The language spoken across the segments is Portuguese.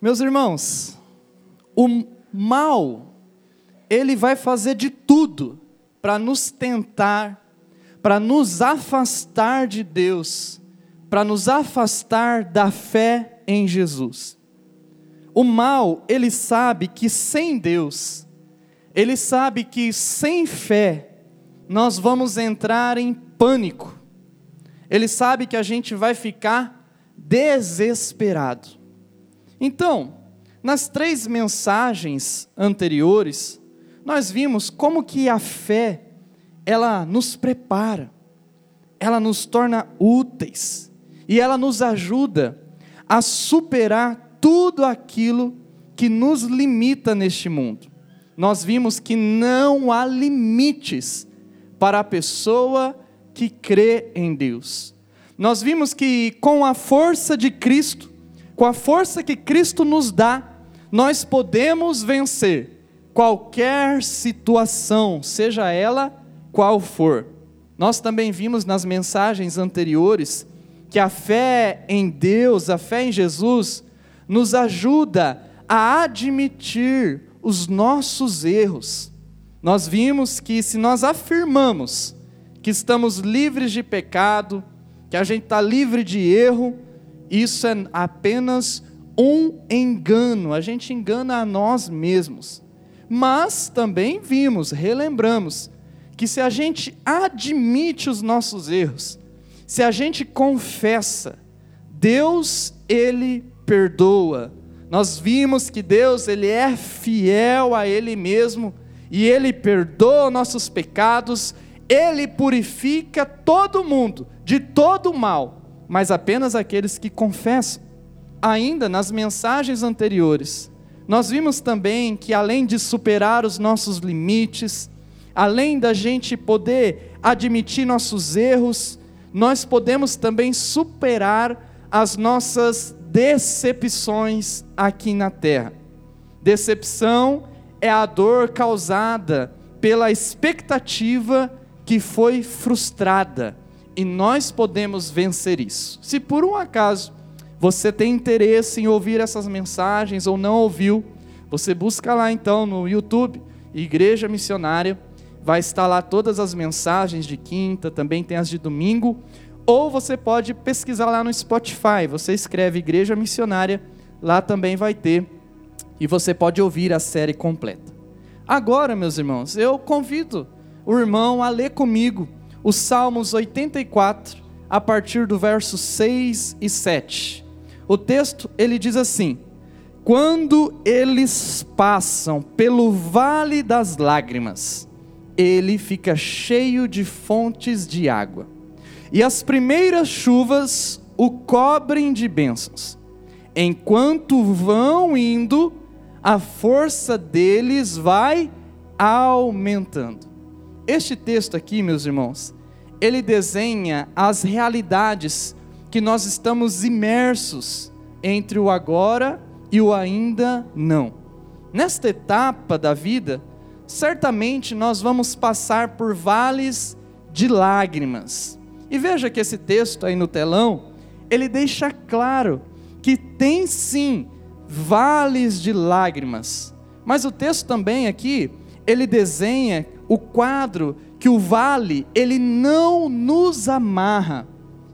Meus irmãos, o mal, ele vai fazer de tudo para nos tentar, para nos afastar de Deus, para nos afastar da fé em Jesus. O mal, ele sabe que sem Deus, ele sabe que sem fé, nós vamos entrar em pânico. Ele sabe que a gente vai ficar desesperado. Então, nas três mensagens anteriores, nós vimos como que a fé, ela nos prepara, ela nos torna úteis e ela nos ajuda a superar tudo aquilo que nos limita neste mundo. Nós vimos que não há limites para a pessoa que crê em Deus. Nós vimos que com a força de Cristo, com a força que Cristo nos dá, nós podemos vencer qualquer situação, seja ela qual for. Nós também vimos nas mensagens anteriores que a fé em Deus, a fé em Jesus, nos ajuda a admitir os nossos erros nós vimos que se nós afirmamos que estamos livres de pecado, que a gente está livre de erro, isso é apenas um engano, a gente engana a nós mesmos. Mas também vimos, relembramos, que se a gente admite os nossos erros, se a gente confessa, Deus, Ele perdoa. Nós vimos que Deus, Ele é fiel a Ele mesmo e Ele perdoa nossos pecados, Ele purifica todo mundo de todo mal, mas apenas aqueles que confessam. Ainda nas mensagens anteriores, nós vimos também que além de superar os nossos limites, além da gente poder admitir nossos erros, nós podemos também superar as nossas decepções aqui na terra. Decepção é a dor causada pela expectativa que foi frustrada. E nós podemos vencer isso. Se por um acaso você tem interesse em ouvir essas mensagens ou não ouviu, você busca lá então no YouTube, Igreja Missionária, vai estar lá todas as mensagens de quinta, também tem as de domingo, ou você pode pesquisar lá no Spotify, você escreve Igreja Missionária, lá também vai ter e você pode ouvir a série completa. Agora, meus irmãos, eu convido o irmão a ler comigo os Salmos 84, a partir do verso 6 e 7. O texto, ele diz assim: Quando eles passam pelo vale das lágrimas, ele fica cheio de fontes de água. E as primeiras chuvas o cobrem de bênçãos. Enquanto vão indo, a força deles vai aumentando. Este texto aqui, meus irmãos, ele desenha as realidades que nós estamos imersos entre o agora e o ainda não. Nesta etapa da vida, certamente nós vamos passar por vales de lágrimas. E veja que esse texto aí no telão, ele deixa claro que tem sim vales de lágrimas. Mas o texto também aqui, ele desenha o quadro que o vale, ele não nos amarra.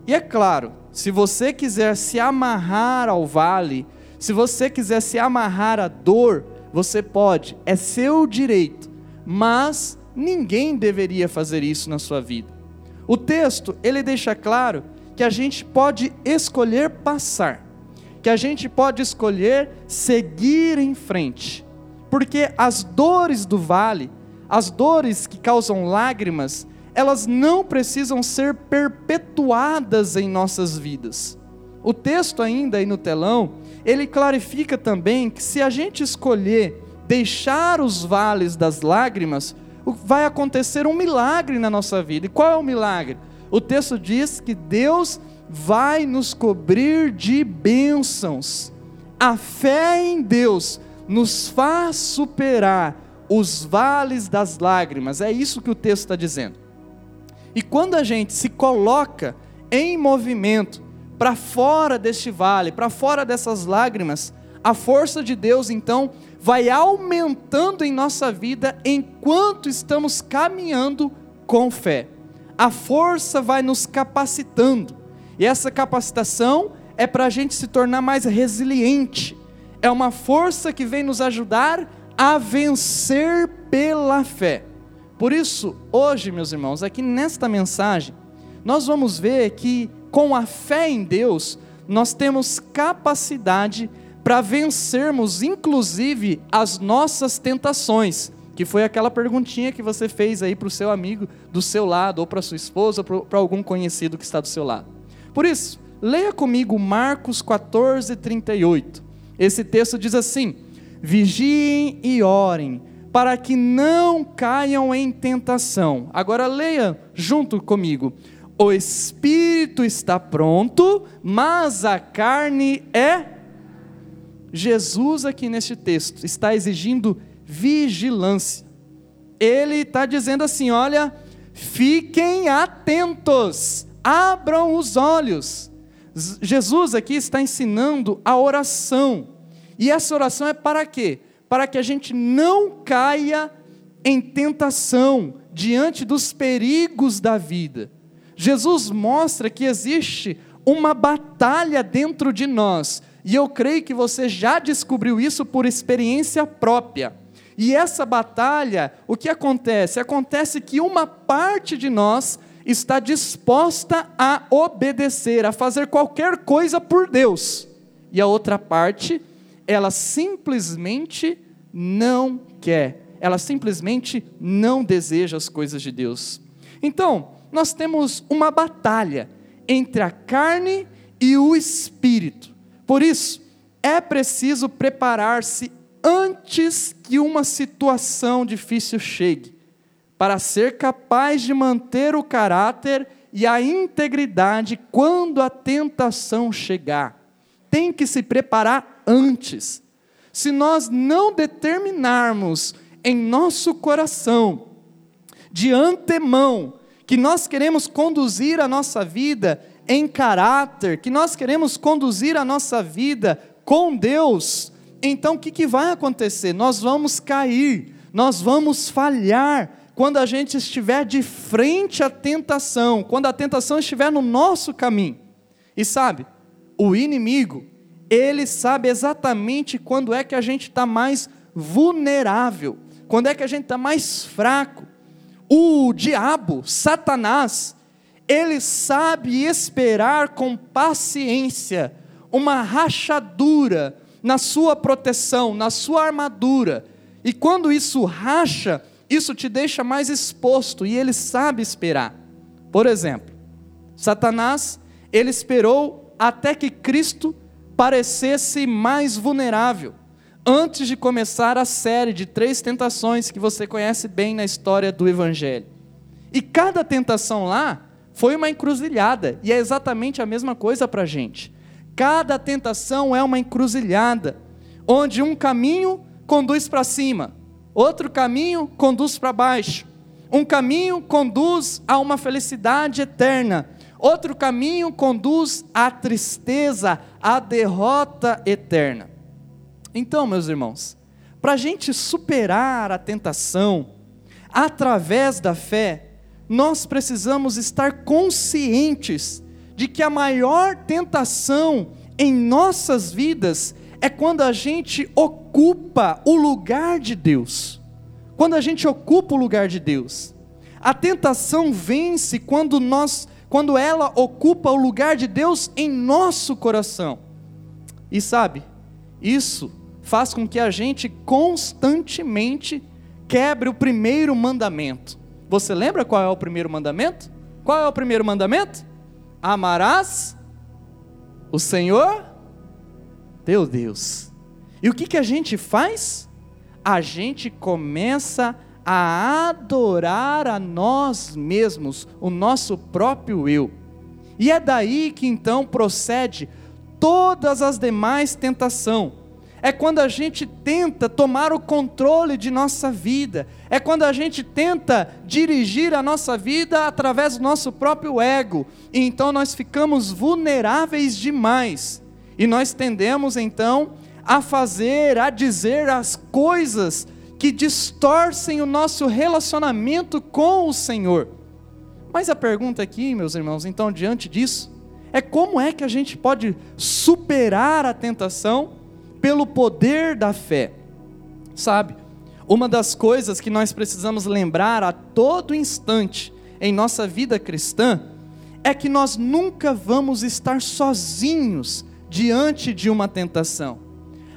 E é claro, se você quiser se amarrar ao vale, se você quiser se amarrar à dor, você pode, é seu direito, mas ninguém deveria fazer isso na sua vida. O texto, ele deixa claro que a gente pode escolher passar que a gente pode escolher seguir em frente, porque as dores do vale, as dores que causam lágrimas, elas não precisam ser perpetuadas em nossas vidas. O texto ainda aí no telão, ele clarifica também que se a gente escolher deixar os vales das lágrimas, vai acontecer um milagre na nossa vida. E qual é o milagre? O texto diz que Deus vai nos cobrir de bênçãos. A fé em Deus nos faz superar os vales das lágrimas, é isso que o texto está dizendo. E quando a gente se coloca em movimento para fora deste vale, para fora dessas lágrimas, a força de Deus então vai aumentando em nossa vida enquanto estamos caminhando com fé. A força vai nos capacitando, e essa capacitação é para a gente se tornar mais resiliente, é uma força que vem nos ajudar a vencer pela fé. Por isso, hoje, meus irmãos, aqui nesta mensagem, nós vamos ver que com a fé em Deus, nós temos capacidade para vencermos, inclusive, as nossas tentações, que foi aquela perguntinha que você fez aí para o seu amigo do seu lado, ou para sua esposa, ou para algum conhecido que está do seu lado. Por isso, leia comigo Marcos 14, 38. Esse texto diz assim: Vigiem e orem, para que não caiam em tentação. Agora leia junto comigo. O espírito está pronto, mas a carne é. Jesus, aqui neste texto, está exigindo vigilância. Ele está dizendo assim: olha, fiquem atentos, abram os olhos. Jesus aqui está ensinando a oração. E essa oração é para quê? Para que a gente não caia em tentação diante dos perigos da vida. Jesus mostra que existe uma batalha dentro de nós, e eu creio que você já descobriu isso por experiência própria. E essa batalha, o que acontece? Acontece que uma parte de nós está disposta a obedecer, a fazer qualquer coisa por Deus, e a outra parte, ela simplesmente não quer, ela simplesmente não deseja as coisas de Deus. Então, nós temos uma batalha entre a carne e o espírito. Por isso, é preciso preparar-se antes que uma situação difícil chegue, para ser capaz de manter o caráter e a integridade quando a tentação chegar. Tem que se preparar antes. Se nós não determinarmos em nosso coração, de antemão, que nós queremos conduzir a nossa vida em caráter, que nós queremos conduzir a nossa vida com Deus, então o que, que vai acontecer? Nós vamos cair, nós vamos falhar quando a gente estiver de frente à tentação, quando a tentação estiver no nosso caminho. E sabe, o inimigo, ele sabe exatamente quando é que a gente está mais vulnerável, quando é que a gente está mais fraco o diabo, Satanás, ele sabe esperar com paciência uma rachadura na sua proteção, na sua armadura. E quando isso racha, isso te deixa mais exposto e ele sabe esperar. Por exemplo, Satanás, ele esperou até que Cristo parecesse mais vulnerável antes de começar a série de três tentações que você conhece bem na história do Evangelho. E cada tentação lá foi uma encruzilhada, e é exatamente a mesma coisa para a gente. Cada tentação é uma encruzilhada, onde um caminho conduz para cima, outro caminho conduz para baixo. Um caminho conduz a uma felicidade eterna, outro caminho conduz à tristeza, à derrota eterna. Então, meus irmãos, para a gente superar a tentação, através da fé, nós precisamos estar conscientes de que a maior tentação em nossas vidas é quando a gente ocupa o lugar de Deus. Quando a gente ocupa o lugar de Deus. A tentação vence quando nós, quando ela ocupa o lugar de Deus em nosso coração. E sabe, isso faz com que a gente constantemente quebre o primeiro mandamento. Você lembra qual é o primeiro mandamento? Qual é o primeiro mandamento? Amarás o Senhor teu Deus. E o que, que a gente faz? A gente começa a adorar a nós mesmos, o nosso próprio eu. E é daí que então procede todas as demais tentações é quando a gente tenta tomar o controle de nossa vida, é quando a gente tenta dirigir a nossa vida através do nosso próprio ego, e então nós ficamos vulneráveis demais, e nós tendemos então a fazer, a dizer as coisas que distorcem o nosso relacionamento com o Senhor. Mas a pergunta aqui, meus irmãos, então, diante disso, é como é que a gente pode superar a tentação pelo poder da fé? Sabe, uma das coisas que nós precisamos lembrar a todo instante em nossa vida cristã é que nós nunca vamos estar sozinhos diante de uma tentação.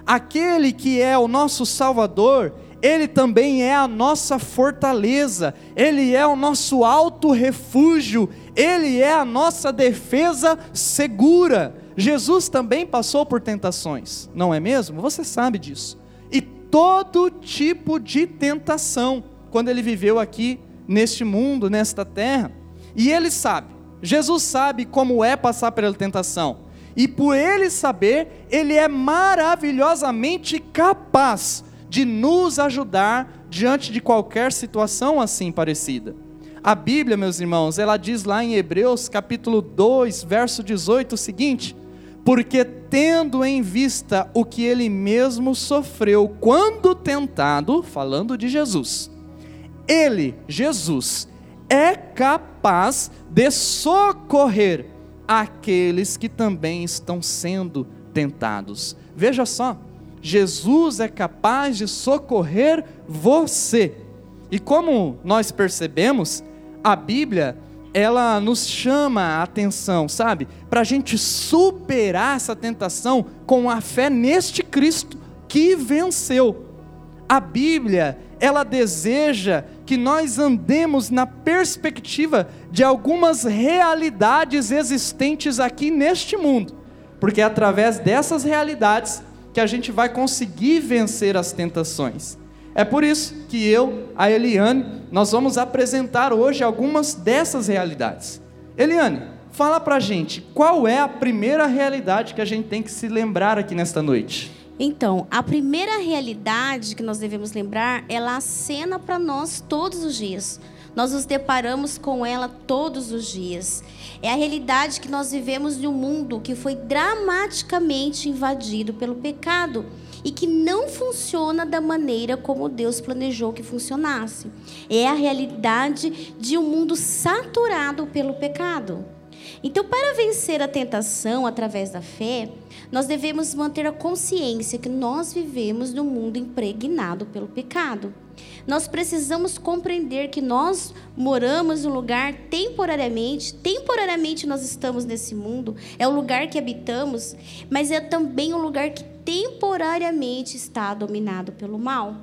Aquele que é o nosso Salvador, ele também é a nossa fortaleza, Ele é o nosso alto refúgio, Ele é a nossa defesa segura. Jesus também passou por tentações, não é mesmo? Você sabe disso. E todo tipo de tentação, quando Ele viveu aqui neste mundo, nesta terra. E Ele sabe, Jesus sabe como é passar pela tentação. E por Ele saber, Ele é maravilhosamente capaz de nos ajudar diante de qualquer situação assim parecida. A Bíblia, meus irmãos, ela diz lá em Hebreus capítulo 2, verso 18 o seguinte: Porque tendo em vista o que ele mesmo sofreu quando tentado, falando de Jesus, ele, Jesus, é capaz de socorrer aqueles que também estão sendo tentados. Veja só, Jesus é capaz de socorrer você. E como nós percebemos, a Bíblia, ela nos chama a atenção, sabe? Para a gente superar essa tentação com a fé neste Cristo que venceu. A Bíblia, ela deseja que nós andemos na perspectiva de algumas realidades existentes aqui neste mundo, porque através dessas realidades que a gente vai conseguir vencer as tentações. É por isso que eu, a Eliane, nós vamos apresentar hoje algumas dessas realidades. Eliane, fala pra gente, qual é a primeira realidade que a gente tem que se lembrar aqui nesta noite? Então, a primeira realidade que nós devemos lembrar, ela acena para nós todos os dias. Nós nos deparamos com ela todos os dias. É a realidade que nós vivemos de um mundo que foi dramaticamente invadido pelo pecado e que não funciona da maneira como Deus planejou que funcionasse. É a realidade de um mundo saturado pelo pecado. Então, para vencer a tentação através da fé, nós devemos manter a consciência que nós vivemos num mundo impregnado pelo pecado. Nós precisamos compreender que nós moramos um lugar temporariamente, temporariamente nós estamos nesse mundo, é o lugar que habitamos, mas é também um lugar que temporariamente está dominado pelo mal.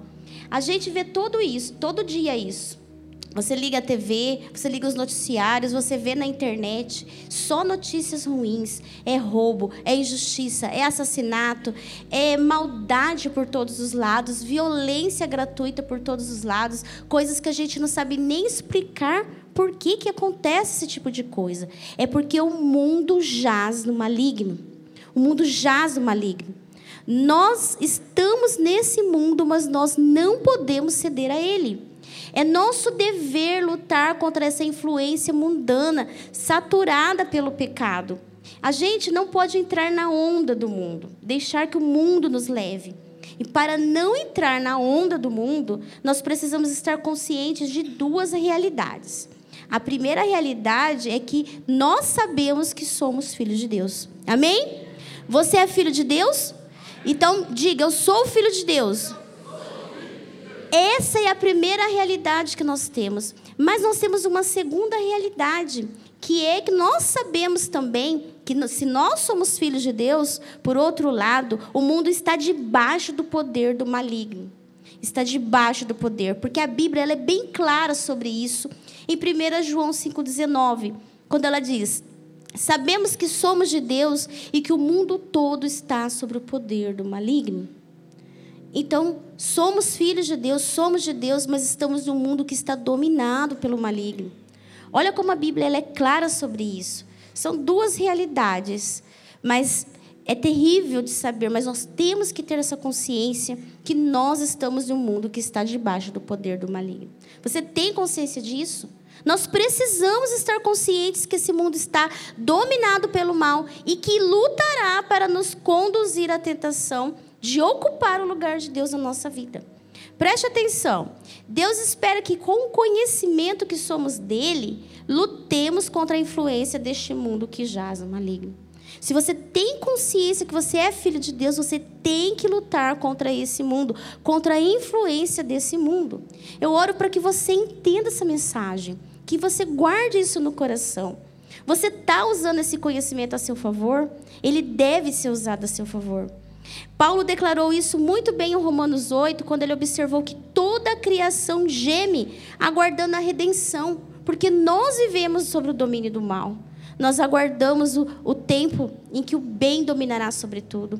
A gente vê tudo isso, todo dia isso. Você liga a TV, você liga os noticiários, você vê na internet só notícias ruins. É roubo, é injustiça, é assassinato, é maldade por todos os lados, violência gratuita por todos os lados, coisas que a gente não sabe nem explicar por que, que acontece esse tipo de coisa. É porque o mundo jaz no maligno. O mundo jaz no maligno. Nós estamos nesse mundo, mas nós não podemos ceder a ele. É nosso dever lutar contra essa influência mundana, saturada pelo pecado. A gente não pode entrar na onda do mundo, deixar que o mundo nos leve. E para não entrar na onda do mundo, nós precisamos estar conscientes de duas realidades. A primeira realidade é que nós sabemos que somos filhos de Deus. Amém? Você é filho de Deus? Então diga, eu sou filho de Deus. Essa é a primeira realidade que nós temos. Mas nós temos uma segunda realidade, que é que nós sabemos também que se nós somos filhos de Deus, por outro lado, o mundo está debaixo do poder do maligno. Está debaixo do poder, porque a Bíblia ela é bem clara sobre isso. Em 1 João 5,19, quando ela diz: Sabemos que somos de Deus e que o mundo todo está sob o poder do maligno. Então, somos filhos de Deus, somos de Deus, mas estamos num mundo que está dominado pelo maligno. Olha como a Bíblia é clara sobre isso. São duas realidades, mas é terrível de saber, mas nós temos que ter essa consciência que nós estamos num mundo que está debaixo do poder do maligno. Você tem consciência disso? Nós precisamos estar conscientes que esse mundo está dominado pelo mal e que lutará para nos conduzir à tentação de ocupar o lugar de Deus na nossa vida. Preste atenção. Deus espera que, com o conhecimento que somos dele, lutemos contra a influência deste mundo que jaz no maligno. Se você tem consciência que você é filho de Deus, você tem que lutar contra esse mundo, contra a influência desse mundo. Eu oro para que você entenda essa mensagem, que você guarde isso no coração. Você está usando esse conhecimento a seu favor? Ele deve ser usado a seu favor. Paulo declarou isso muito bem em Romanos 8, quando ele observou que toda a criação geme aguardando a redenção, porque nós vivemos sobre o domínio do mal. Nós aguardamos o, o tempo em que o bem dominará sobre tudo.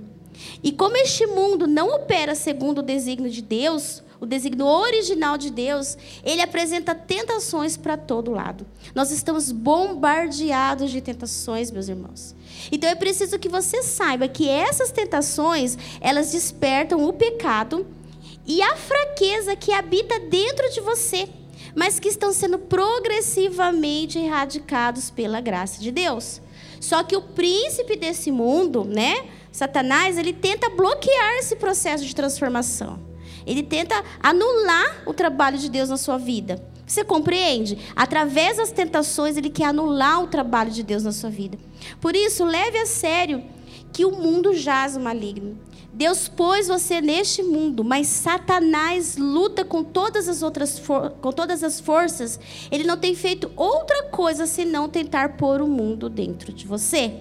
E como este mundo não opera segundo o desígnio de Deus, o desígnio original de Deus, ele apresenta tentações para todo lado. Nós estamos bombardeados de tentações, meus irmãos. Então é preciso que você saiba que essas tentações, elas despertam o pecado e a fraqueza que habita dentro de você, mas que estão sendo progressivamente erradicados pela graça de Deus. Só que o príncipe desse mundo, né, Satanás, ele tenta bloquear esse processo de transformação. Ele tenta anular o trabalho de Deus na sua vida. Você compreende? Através das tentações, ele quer anular o trabalho de Deus na sua vida. Por isso, leve a sério que o mundo jaz o maligno. Deus pôs você neste mundo, mas Satanás luta com todas as outras com todas as forças. Ele não tem feito outra coisa senão tentar pôr o mundo dentro de você.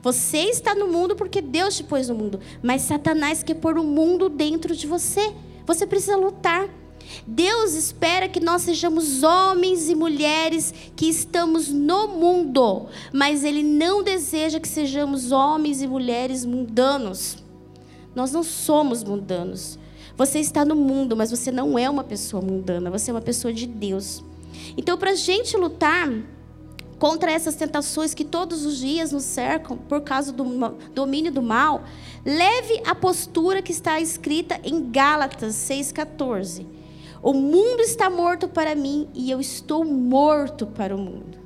Você está no mundo porque Deus te pôs no mundo, mas Satanás quer pôr o mundo dentro de você. Você precisa lutar. Deus espera que nós sejamos homens e mulheres que estamos no mundo, mas Ele não deseja que sejamos homens e mulheres mundanos. Nós não somos mundanos. Você está no mundo, mas você não é uma pessoa mundana, você é uma pessoa de Deus. Então, para a gente lutar contra essas tentações que todos os dias nos cercam por causa do domínio do mal, leve a postura que está escrita em Gálatas 6,14. O mundo está morto para mim e eu estou morto para o mundo.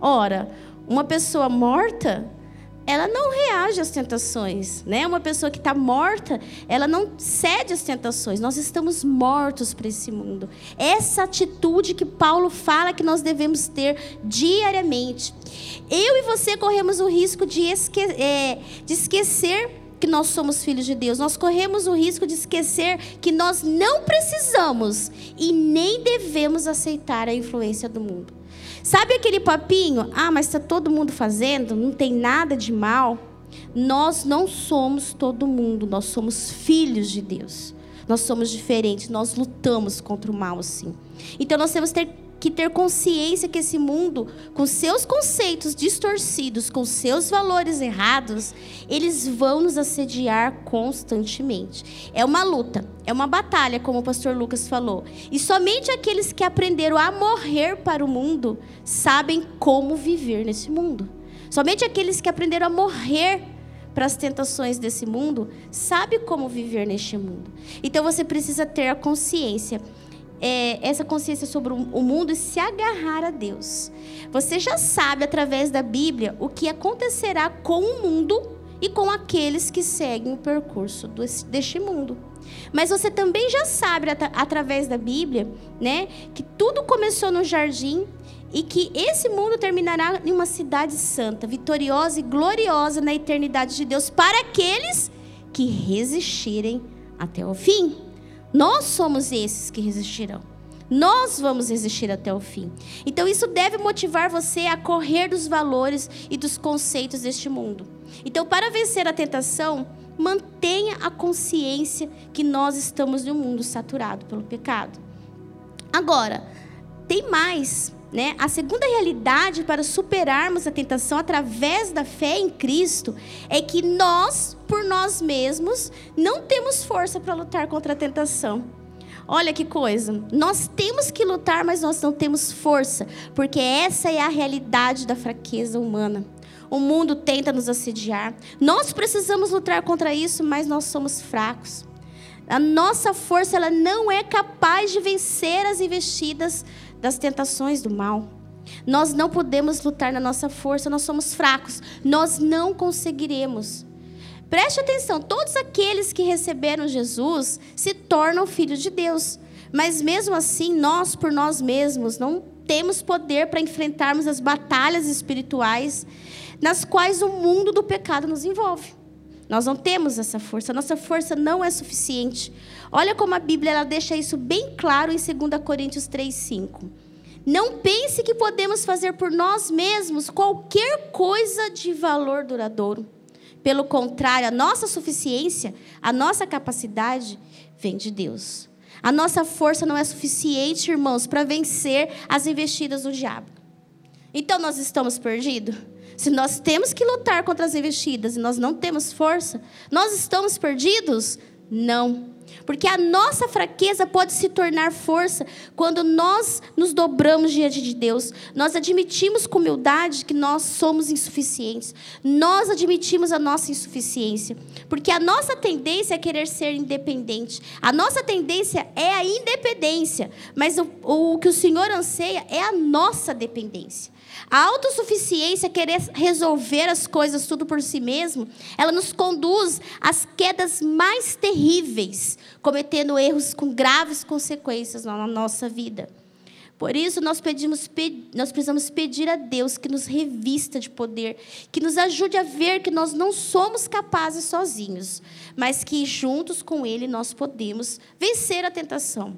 Ora, uma pessoa morta, ela não reage às tentações, né? Uma pessoa que está morta, ela não cede às tentações. Nós estamos mortos para esse mundo. Essa atitude que Paulo fala que nós devemos ter diariamente. Eu e você corremos o risco de, esque é, de esquecer que nós somos filhos de Deus. Nós corremos o risco de esquecer que nós não precisamos e nem devemos aceitar a influência do mundo. Sabe aquele papinho? Ah, mas está todo mundo fazendo, não tem nada de mal. Nós não somos todo mundo, nós somos filhos de Deus. Nós somos diferentes, nós lutamos contra o mal, sim. Então nós temos que ter que ter consciência que esse mundo, com seus conceitos distorcidos, com seus valores errados, eles vão nos assediar constantemente. É uma luta, é uma batalha, como o pastor Lucas falou. E somente aqueles que aprenderam a morrer para o mundo sabem como viver nesse mundo. Somente aqueles que aprenderam a morrer para as tentações desse mundo sabem como viver neste mundo. Então você precisa ter a consciência é, essa consciência sobre o mundo e se agarrar a Deus. Você já sabe, através da Bíblia, o que acontecerá com o mundo e com aqueles que seguem o percurso deste mundo. Mas você também já sabe, através da Bíblia, né, que tudo começou no jardim e que esse mundo terminará em uma cidade santa, vitoriosa e gloriosa na eternidade de Deus para aqueles que resistirem até o fim. Nós somos esses que resistirão. Nós vamos resistir até o fim. Então, isso deve motivar você a correr dos valores e dos conceitos deste mundo. Então, para vencer a tentação, mantenha a consciência que nós estamos em um mundo saturado pelo pecado. Agora, tem mais. Né? A segunda realidade para superarmos a tentação através da fé em Cristo é que nós, por nós mesmos, não temos força para lutar contra a tentação. Olha que coisa. Nós temos que lutar, mas nós não temos força, porque essa é a realidade da fraqueza humana. O mundo tenta nos assediar. Nós precisamos lutar contra isso, mas nós somos fracos. A nossa força ela não é capaz de vencer as investidas das tentações do mal. Nós não podemos lutar na nossa força, nós somos fracos, nós não conseguiremos. Preste atenção, todos aqueles que receberam Jesus se tornam filhos de Deus. Mas mesmo assim, nós por nós mesmos não temos poder para enfrentarmos as batalhas espirituais nas quais o mundo do pecado nos envolve. Nós não temos essa força, nossa força não é suficiente. Olha como a Bíblia ela deixa isso bem claro em 2 Coríntios 3:5. Não pense que podemos fazer por nós mesmos qualquer coisa de valor duradouro. Pelo contrário, a nossa suficiência, a nossa capacidade vem de Deus. A nossa força não é suficiente, irmãos, para vencer as investidas do diabo. Então nós estamos perdidos? Se nós temos que lutar contra as investidas e nós não temos força, nós estamos perdidos? Não. Porque a nossa fraqueza pode se tornar força quando nós nos dobramos diante de Deus. Nós admitimos com humildade que nós somos insuficientes. Nós admitimos a nossa insuficiência. Porque a nossa tendência é querer ser independente. A nossa tendência é a independência. Mas o, o que o Senhor anseia é a nossa dependência. A autossuficiência, querer resolver as coisas tudo por si mesmo, ela nos conduz às quedas mais terríveis, cometendo erros com graves consequências na nossa vida. Por isso, nós, pedimos, nós precisamos pedir a Deus que nos revista de poder, que nos ajude a ver que nós não somos capazes sozinhos, mas que juntos com Ele nós podemos vencer a tentação.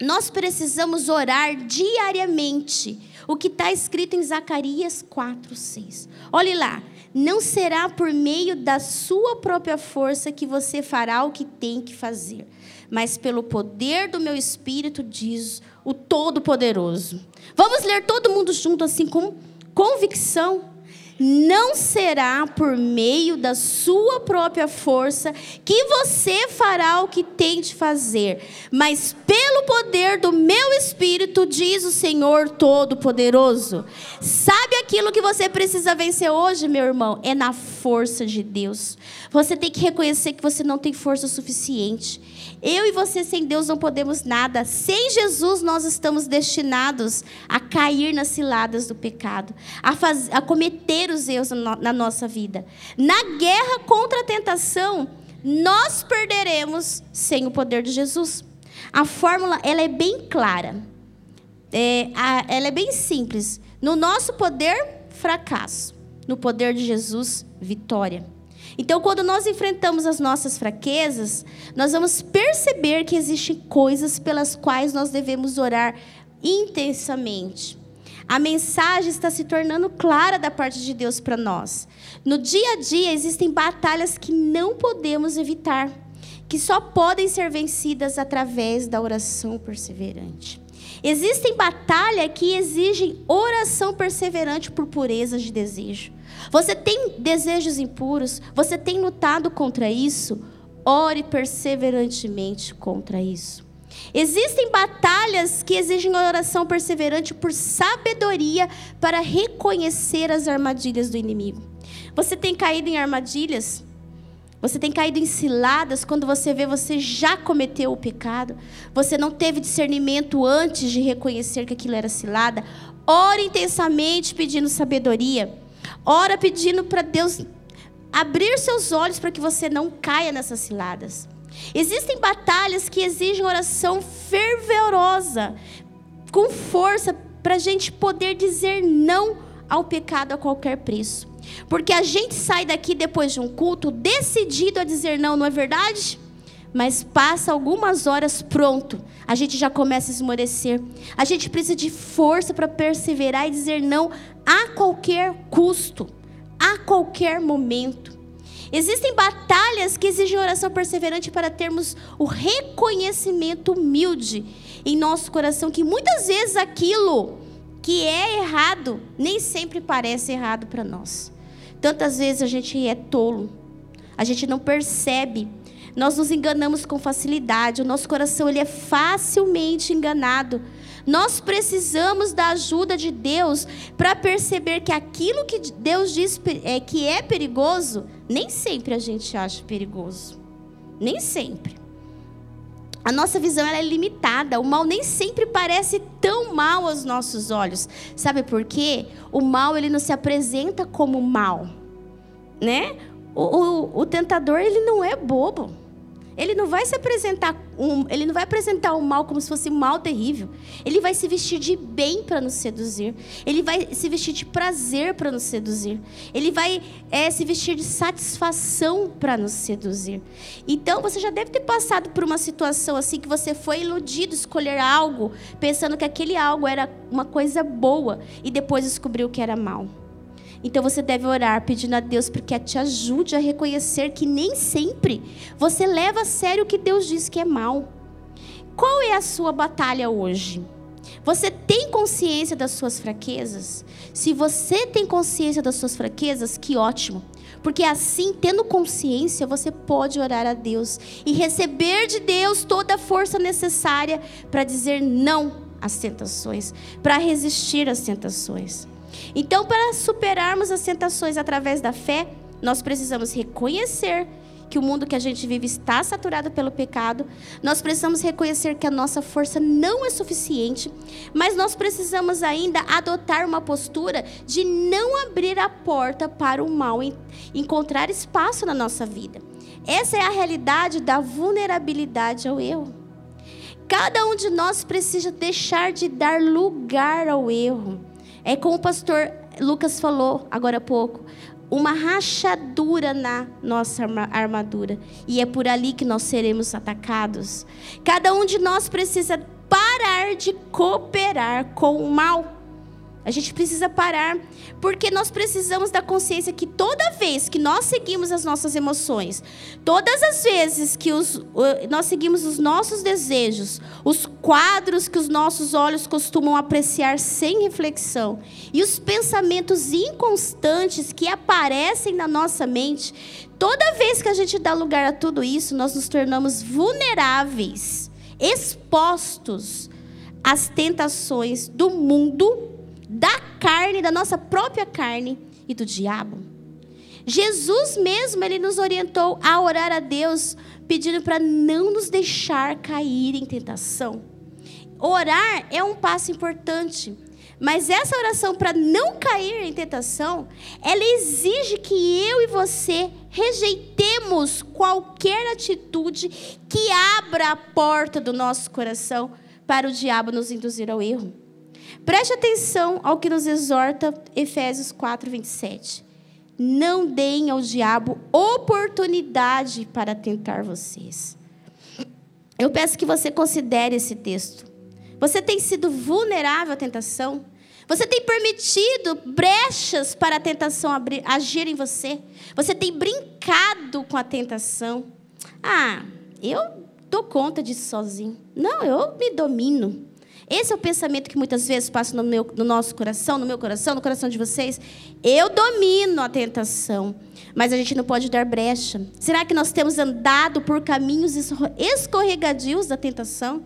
Nós precisamos orar diariamente o que está escrito em Zacarias 4, 6. Olhe lá. Não será por meio da sua própria força que você fará o que tem que fazer, mas pelo poder do meu espírito, diz o Todo-Poderoso. Vamos ler todo mundo junto, assim, com convicção não será por meio da sua própria força que você fará o que tem de fazer, mas pelo poder do meu Espírito, diz o Senhor Todo-Poderoso. Sabe aquilo que você precisa vencer hoje, meu irmão? É na força de Deus. Você tem que reconhecer que você não tem força suficiente. Eu e você sem Deus não podemos nada. Sem Jesus nós estamos destinados a cair nas ciladas do pecado, a, faz, a cometer os erros na, nossa vida. Na guerra contra a tentação, nós perderemos sem o poder de Jesus. A fórmula ela é bem clara. É, a, ela é bem simples. No nosso poder, fracasso. No poder de Jesus, vitória. Então, quando nós enfrentamos as nossas fraquezas, nós vamos perceber que existem coisas pelas quais nós devemos orar intensamente. A mensagem está se tornando clara da parte de Deus para nós. No dia a dia existem batalhas que não podemos evitar, que só podem ser vencidas através da oração perseverante. Existem batalhas que exigem oração perseverante por pureza de desejo. Você tem desejos impuros? Você tem lutado contra isso? Ore perseverantemente contra isso. Existem batalhas que exigem oração perseverante por sabedoria para reconhecer as armadilhas do inimigo. Você tem caído em armadilhas? Você tem caído em ciladas quando você vê você já cometeu o pecado? Você não teve discernimento antes de reconhecer que aquilo era cilada? Ore intensamente pedindo sabedoria. Ora pedindo para Deus abrir seus olhos para que você não caia nessas ciladas. Existem batalhas que exigem oração fervorosa, com força, para a gente poder dizer não ao pecado a qualquer preço. Porque a gente sai daqui depois de um culto decidido a dizer não, não é verdade? Mas passa algumas horas pronto, a gente já começa a esmorecer. A gente precisa de força para perseverar e dizer não a qualquer custo, a qualquer momento. Existem batalhas que exigem oração perseverante para termos o reconhecimento humilde em nosso coração que muitas vezes aquilo que é errado nem sempre parece errado para nós. Tantas vezes a gente é tolo, a gente não percebe, nós nos enganamos com facilidade, o nosso coração ele é facilmente enganado. Nós precisamos da ajuda de Deus para perceber que aquilo que Deus diz é, que é perigoso, nem sempre a gente acha perigoso. Nem sempre. A nossa visão é limitada. O mal nem sempre parece tão mal aos nossos olhos. Sabe por quê? O mal ele não se apresenta como mal, né? O, o, o tentador, ele não é bobo. Ele não vai se apresentar um, ele não vai apresentar o mal como se fosse mal terrível. Ele vai se vestir de bem para nos seduzir. Ele vai se vestir de prazer para nos seduzir. Ele vai é, se vestir de satisfação para nos seduzir. Então você já deve ter passado por uma situação assim que você foi iludido escolher algo pensando que aquele algo era uma coisa boa e depois descobriu que era mal. Então você deve orar pedindo a Deus porque te ajude a reconhecer que nem sempre você leva a sério o que Deus diz que é mal. Qual é a sua batalha hoje? Você tem consciência das suas fraquezas? Se você tem consciência das suas fraquezas, que ótimo. Porque assim, tendo consciência, você pode orar a Deus e receber de Deus toda a força necessária para dizer não às tentações, para resistir às tentações. Então, para superarmos as tentações através da fé, nós precisamos reconhecer que o mundo que a gente vive está saturado pelo pecado. Nós precisamos reconhecer que a nossa força não é suficiente, mas nós precisamos ainda adotar uma postura de não abrir a porta para o mal encontrar espaço na nossa vida. Essa é a realidade da vulnerabilidade ao erro. Cada um de nós precisa deixar de dar lugar ao erro. É como o pastor Lucas falou agora há pouco, uma rachadura na nossa armadura. E é por ali que nós seremos atacados. Cada um de nós precisa parar de cooperar com o mal. A gente precisa parar, porque nós precisamos da consciência que toda vez que nós seguimos as nossas emoções, todas as vezes que os, nós seguimos os nossos desejos, os quadros que os nossos olhos costumam apreciar sem reflexão, e os pensamentos inconstantes que aparecem na nossa mente, toda vez que a gente dá lugar a tudo isso, nós nos tornamos vulneráveis, expostos às tentações do mundo da carne, da nossa própria carne e do diabo. Jesus mesmo, ele nos orientou a orar a Deus, pedindo para não nos deixar cair em tentação. Orar é um passo importante, mas essa oração para não cair em tentação, ela exige que eu e você rejeitemos qualquer atitude que abra a porta do nosso coração para o diabo nos induzir ao erro. Preste atenção ao que nos exorta Efésios 4, 27. Não deem ao diabo oportunidade para tentar vocês. Eu peço que você considere esse texto. Você tem sido vulnerável à tentação? Você tem permitido brechas para a tentação agir em você? Você tem brincado com a tentação? Ah, eu dou conta disso sozinho. Não, eu me domino. Esse é o pensamento que muitas vezes passa no, meu, no nosso coração, no meu coração, no coração de vocês. Eu domino a tentação, mas a gente não pode dar brecha. Será que nós temos andado por caminhos escorregadios da tentação?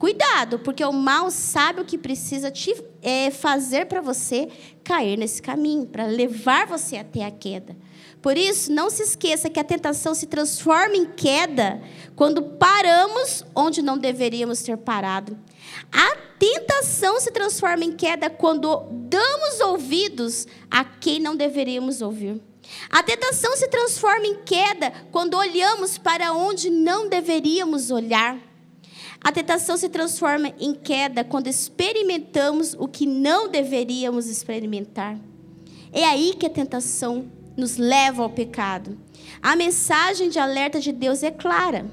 Cuidado, porque o mal sabe o que precisa te é, fazer para você cair nesse caminho, para levar você até a queda. Por isso, não se esqueça que a tentação se transforma em queda quando paramos onde não deveríamos ter parado. A tentação se transforma em queda quando damos ouvidos a quem não deveríamos ouvir. A tentação se transforma em queda quando olhamos para onde não deveríamos olhar. A tentação se transforma em queda quando experimentamos o que não deveríamos experimentar. É aí que a tentação nos leva ao pecado. A mensagem de alerta de Deus é clara.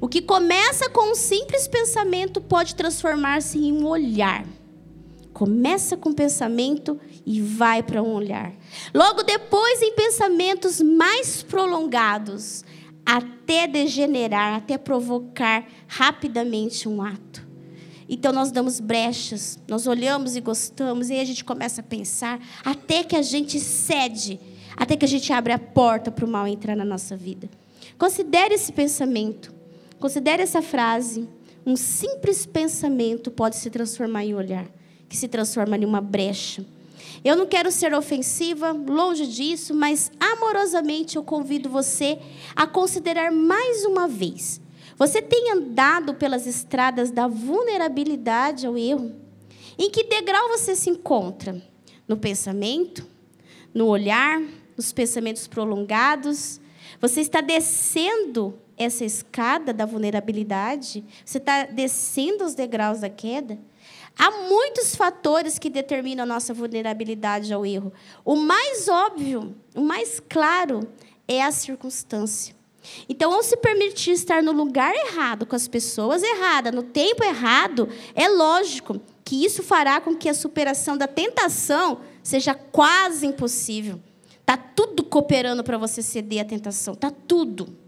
O que começa com um simples pensamento pode transformar-se em um olhar. Começa com pensamento e vai para um olhar. Logo depois, em pensamentos mais prolongados, até degenerar, até provocar rapidamente um ato. Então nós damos brechas, nós olhamos e gostamos, e aí a gente começa a pensar, até que a gente cede, até que a gente abre a porta para o mal entrar na nossa vida. Considere esse pensamento. Considere essa frase. Um simples pensamento pode se transformar em olhar, que se transforma em uma brecha. Eu não quero ser ofensiva, longe disso, mas amorosamente eu convido você a considerar mais uma vez. Você tem andado pelas estradas da vulnerabilidade ao erro? Em que degrau você se encontra? No pensamento? No olhar? nos pensamentos prolongados? Você está descendo essa escada da vulnerabilidade? Você está descendo os degraus da queda? Há muitos fatores que determinam a nossa vulnerabilidade ao erro. O mais óbvio, o mais claro, é a circunstância. Então, ao se permitir estar no lugar errado, com as pessoas erradas, no tempo errado, é lógico que isso fará com que a superação da tentação seja quase impossível. Tá tudo cooperando para você ceder à tentação, tá tudo.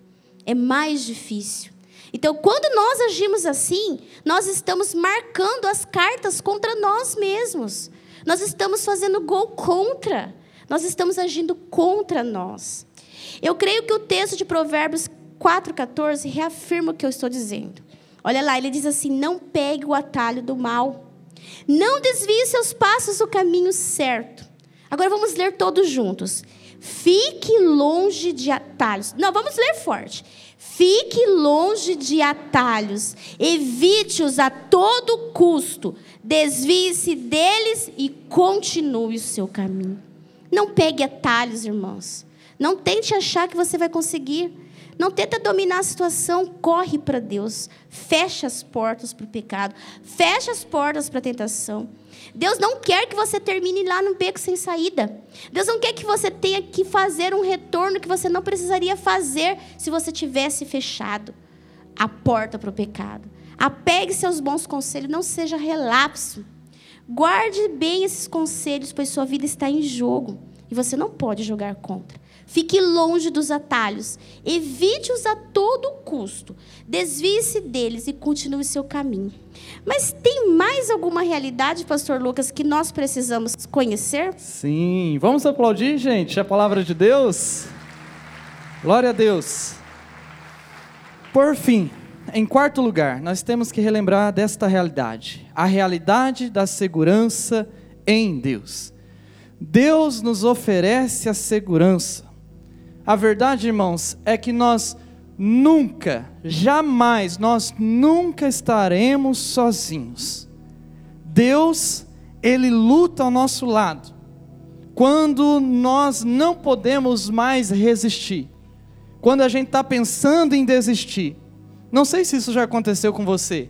É mais difícil. Então, quando nós agimos assim, nós estamos marcando as cartas contra nós mesmos. Nós estamos fazendo gol contra. Nós estamos agindo contra nós. Eu creio que o texto de Provérbios 4,14 reafirma o que eu estou dizendo. Olha lá, ele diz assim: Não pegue o atalho do mal, não desvie seus passos do caminho certo. Agora vamos ler todos juntos. Fique longe de atalhos. Não, vamos ler forte. Fique longe de atalhos, evite-os a todo custo, desvie-se deles e continue o seu caminho. Não pegue atalhos, irmãos. Não tente achar que você vai conseguir. Não tenta dominar a situação, corre para Deus. Fecha as portas para o pecado. Fecha as portas para a tentação. Deus não quer que você termine lá no beco sem saída. Deus não quer que você tenha que fazer um retorno que você não precisaria fazer se você tivesse fechado a porta para o pecado. Apegue-se aos bons conselhos, não seja relapso. Guarde bem esses conselhos, pois sua vida está em jogo e você não pode jogar contra. Fique longe dos atalhos. Evite-os a todo custo. Desvie-se deles e continue seu caminho. Mas tem mais alguma realidade, pastor Lucas, que nós precisamos conhecer? Sim, vamos aplaudir, gente, a palavra de Deus. Glória a Deus. Por fim, em quarto lugar, nós temos que relembrar desta realidade, a realidade da segurança em Deus. Deus nos oferece a segurança. A verdade, irmãos, é que nós nunca, jamais, nós nunca estaremos sozinhos. Deus, Ele luta ao nosso lado. Quando nós não podemos mais resistir, quando a gente está pensando em desistir, não sei se isso já aconteceu com você,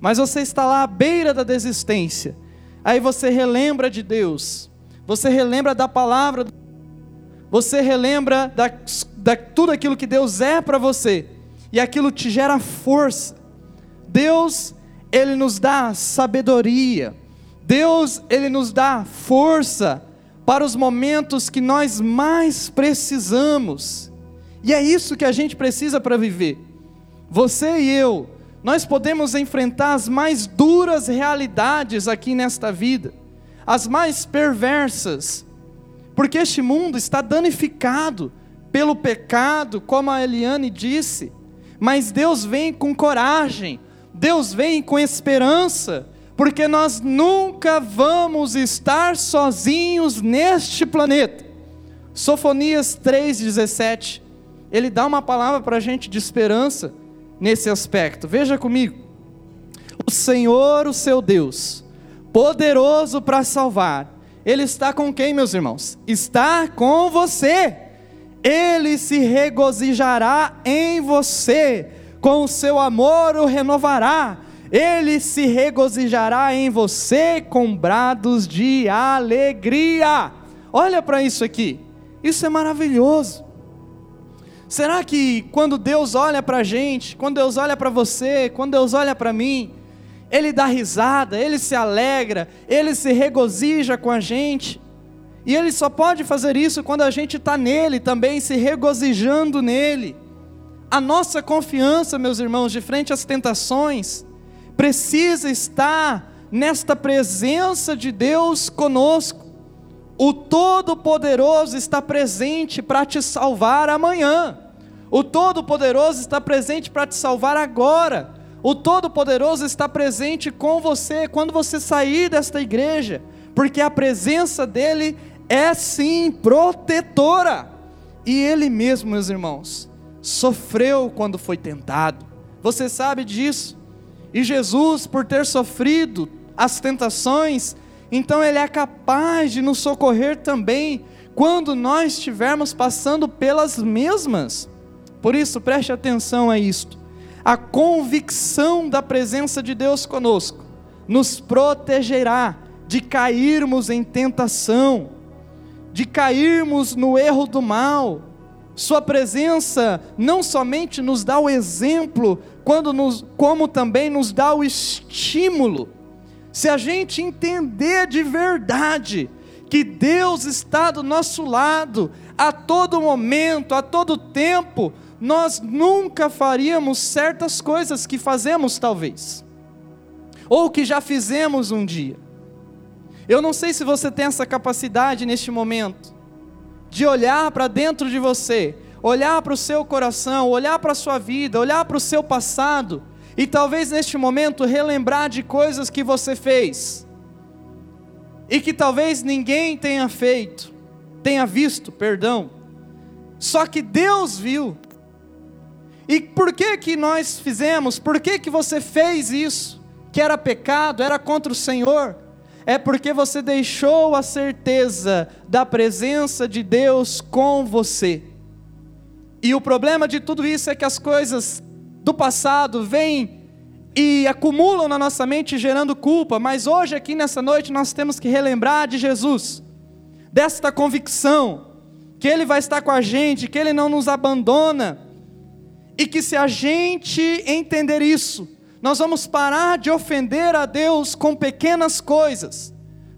mas você está lá à beira da desistência, aí você relembra de Deus, você relembra da palavra você relembra da, da tudo aquilo que Deus é para você, e aquilo te gera força. Deus, Ele nos dá sabedoria, Deus, Ele nos dá força para os momentos que nós mais precisamos, e é isso que a gente precisa para viver. Você e eu, nós podemos enfrentar as mais duras realidades aqui nesta vida, as mais perversas, porque este mundo está danificado pelo pecado, como a Eliane disse, mas Deus vem com coragem, Deus vem com esperança, porque nós nunca vamos estar sozinhos neste planeta. Sofonias 3,17, ele dá uma palavra para a gente de esperança nesse aspecto. Veja comigo. O Senhor, o seu Deus, poderoso para salvar, ele está com quem, meus irmãos? Está com você. Ele se regozijará em você, com o seu amor o renovará. Ele se regozijará em você com brados de alegria. Olha para isso aqui, isso é maravilhoso. Será que quando Deus olha para a gente, quando Deus olha para você, quando Deus olha para mim, ele dá risada, ele se alegra, ele se regozija com a gente. E ele só pode fazer isso quando a gente está nele também, se regozijando nele. A nossa confiança, meus irmãos, de frente às tentações, precisa estar nesta presença de Deus conosco. O Todo-Poderoso está presente para te salvar amanhã. O Todo-Poderoso está presente para te salvar agora. O Todo-Poderoso está presente com você quando você sair desta igreja, porque a presença dele é sim protetora. E ele mesmo, meus irmãos, sofreu quando foi tentado. Você sabe disso. E Jesus, por ter sofrido as tentações então Ele é capaz de nos socorrer também quando nós estivermos passando pelas mesmas. Por isso, preste atenção a isto. A convicção da presença de Deus conosco nos protegerá de cairmos em tentação, de cairmos no erro do mal. Sua presença não somente nos dá o exemplo, quando nos, como também nos dá o estímulo. Se a gente entender de verdade que Deus está do nosso lado a todo momento, a todo tempo, nós nunca faríamos certas coisas que fazemos, talvez, ou que já fizemos um dia. Eu não sei se você tem essa capacidade neste momento, de olhar para dentro de você, olhar para o seu coração, olhar para a sua vida, olhar para o seu passado, e talvez neste momento relembrar de coisas que você fez, e que talvez ninguém tenha feito, tenha visto, perdão, só que Deus viu. E por que que nós fizemos? Por que que você fez isso? Que era pecado, era contra o Senhor? É porque você deixou a certeza da presença de Deus com você. E o problema de tudo isso é que as coisas do passado vêm e acumulam na nossa mente gerando culpa, mas hoje aqui nessa noite nós temos que relembrar de Jesus, desta convicção que ele vai estar com a gente, que ele não nos abandona. E que se a gente entender isso, nós vamos parar de ofender a Deus com pequenas coisas,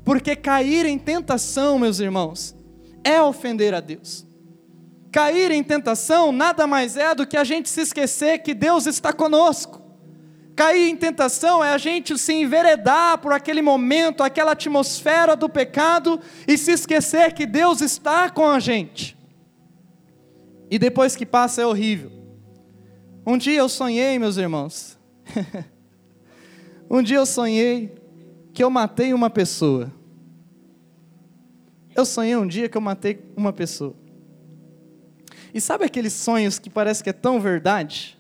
porque cair em tentação, meus irmãos, é ofender a Deus. Cair em tentação nada mais é do que a gente se esquecer que Deus está conosco. Cair em tentação é a gente se enveredar por aquele momento, aquela atmosfera do pecado e se esquecer que Deus está com a gente. E depois que passa é horrível. Um dia eu sonhei, meus irmãos, um dia eu sonhei que eu matei uma pessoa. Eu sonhei um dia que eu matei uma pessoa. E sabe aqueles sonhos que parece que é tão verdade?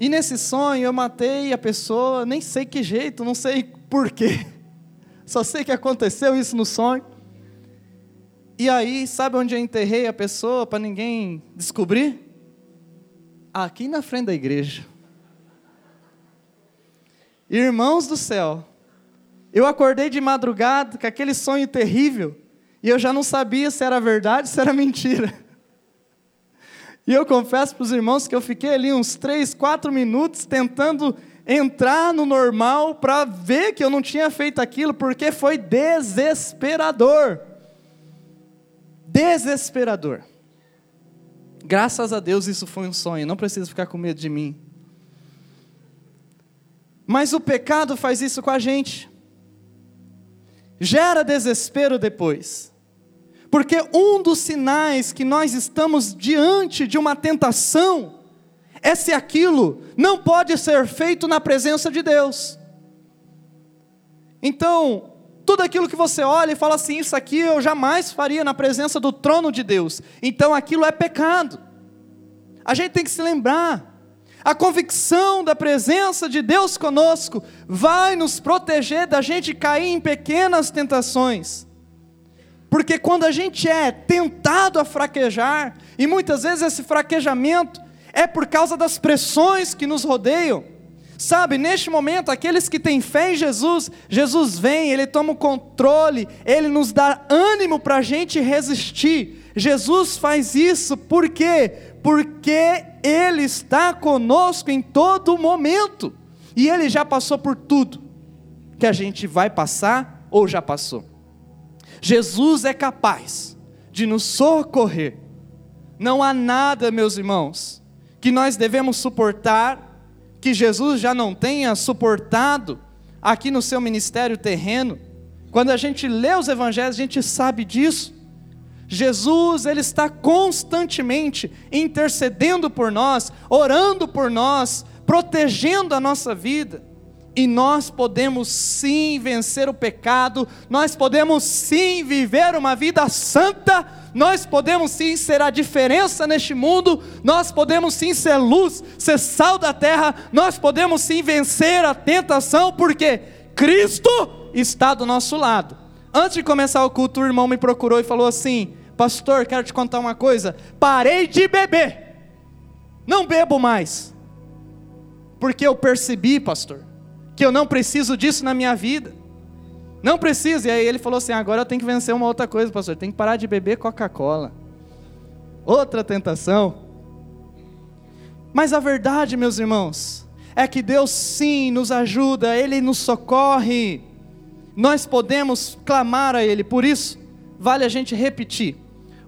E nesse sonho eu matei a pessoa, nem sei que jeito, não sei porquê. Só sei que aconteceu isso no sonho. E aí, sabe onde eu enterrei a pessoa para ninguém descobrir? Aqui na frente da igreja. Irmãos do céu, eu acordei de madrugada com aquele sonho terrível e eu já não sabia se era verdade, se era mentira. E eu confesso para os irmãos que eu fiquei ali uns três, quatro minutos tentando entrar no normal para ver que eu não tinha feito aquilo, porque foi desesperador. Desesperador. Graças a Deus isso foi um sonho, não precisa ficar com medo de mim. Mas o pecado faz isso com a gente. Gera desespero depois. Porque um dos sinais que nós estamos diante de uma tentação é se aquilo não pode ser feito na presença de Deus. Então, tudo aquilo que você olha e fala assim, isso aqui eu jamais faria na presença do trono de Deus. Então aquilo é pecado. A gente tem que se lembrar a convicção da presença de Deus conosco vai nos proteger da gente cair em pequenas tentações. Porque quando a gente é tentado a fraquejar, e muitas vezes esse fraquejamento é por causa das pressões que nos rodeiam, Sabe, neste momento, aqueles que têm fé em Jesus, Jesus vem, Ele toma o controle, Ele nos dá ânimo para a gente resistir. Jesus faz isso, por quê? Porque Ele está conosco em todo momento, e Ele já passou por tudo que a gente vai passar ou já passou. Jesus é capaz de nos socorrer. Não há nada, meus irmãos, que nós devemos suportar que Jesus já não tenha suportado aqui no seu ministério terreno. Quando a gente lê os evangelhos, a gente sabe disso. Jesus, ele está constantemente intercedendo por nós, orando por nós, protegendo a nossa vida. E nós podemos sim vencer o pecado, nós podemos sim viver uma vida santa, nós podemos sim ser a diferença neste mundo, nós podemos sim ser luz, ser sal da terra, nós podemos sim vencer a tentação, porque Cristo está do nosso lado. Antes de começar o culto, o irmão me procurou e falou assim: Pastor, quero te contar uma coisa. Parei de beber, não bebo mais, porque eu percebi, pastor, que eu não preciso disso na minha vida. Não precisa. E aí ele falou assim: agora eu tenho que vencer uma outra coisa, pastor. Tem que parar de beber Coca-Cola. Outra tentação. Mas a verdade, meus irmãos, é que Deus sim nos ajuda, Ele nos socorre. Nós podemos clamar a Ele, por isso, vale a gente repetir.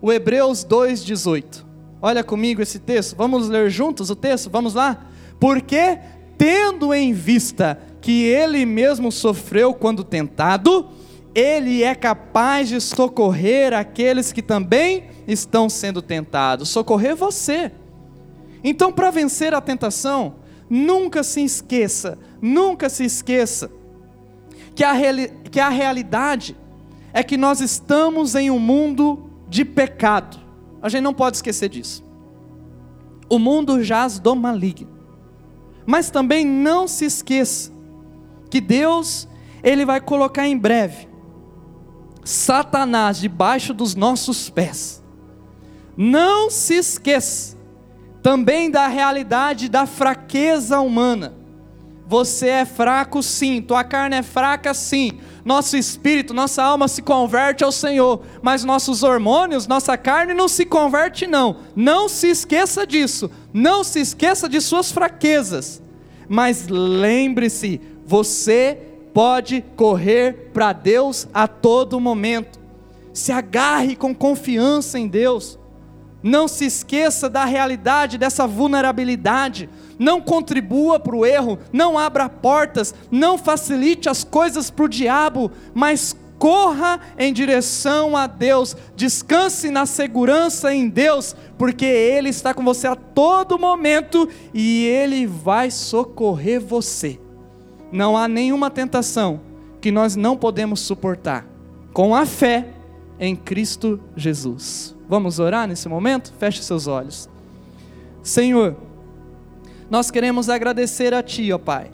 O Hebreus 2,18. Olha comigo esse texto, vamos ler juntos o texto? Vamos lá? Porque, tendo em vista que Ele mesmo sofreu quando tentado, Ele é capaz de socorrer aqueles que também estão sendo tentados, socorrer você. Então, para vencer a tentação, nunca se esqueça, nunca se esqueça, que a, que a realidade é que nós estamos em um mundo de pecado. A gente não pode esquecer disso. O mundo jaz do maligno. Mas também não se esqueça que Deus, ele vai colocar em breve Satanás debaixo dos nossos pés. Não se esqueça também da realidade da fraqueza humana. Você é fraco sim, tua carne é fraca sim. Nosso espírito, nossa alma se converte ao Senhor, mas nossos hormônios, nossa carne não se converte não. Não se esqueça disso. Não se esqueça de suas fraquezas. Mas lembre-se, você pode correr para Deus a todo momento. Se agarre com confiança em Deus. Não se esqueça da realidade dessa vulnerabilidade. Não contribua para o erro, não abra portas, não facilite as coisas para o diabo, mas corra em direção a Deus, descanse na segurança em Deus, porque Ele está com você a todo momento e Ele vai socorrer você. Não há nenhuma tentação que nós não podemos suportar, com a fé em Cristo Jesus. Vamos orar nesse momento? Feche seus olhos. Senhor, nós queremos agradecer a Ti, ó Pai,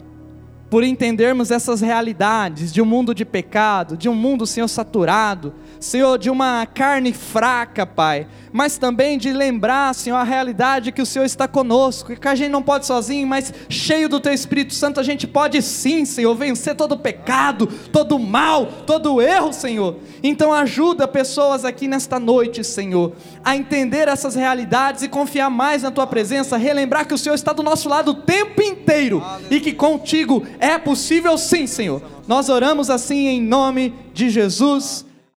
por entendermos essas realidades de um mundo de pecado, de um mundo, Senhor, saturado, Senhor, de uma carne fraca, Pai, mas também de lembrar, Senhor, a realidade que o Senhor está conosco, que a gente não pode sozinho, mas cheio do Teu Espírito Santo, a gente pode sim, Senhor, vencer todo pecado, todo mal, todo erro, Senhor. Então ajuda pessoas aqui nesta noite, Senhor, a entender essas realidades e confiar mais na Tua presença, relembrar que o Senhor está do nosso lado o tempo inteiro e que contigo é possível sim, Senhor. Nós oramos assim em nome de Jesus.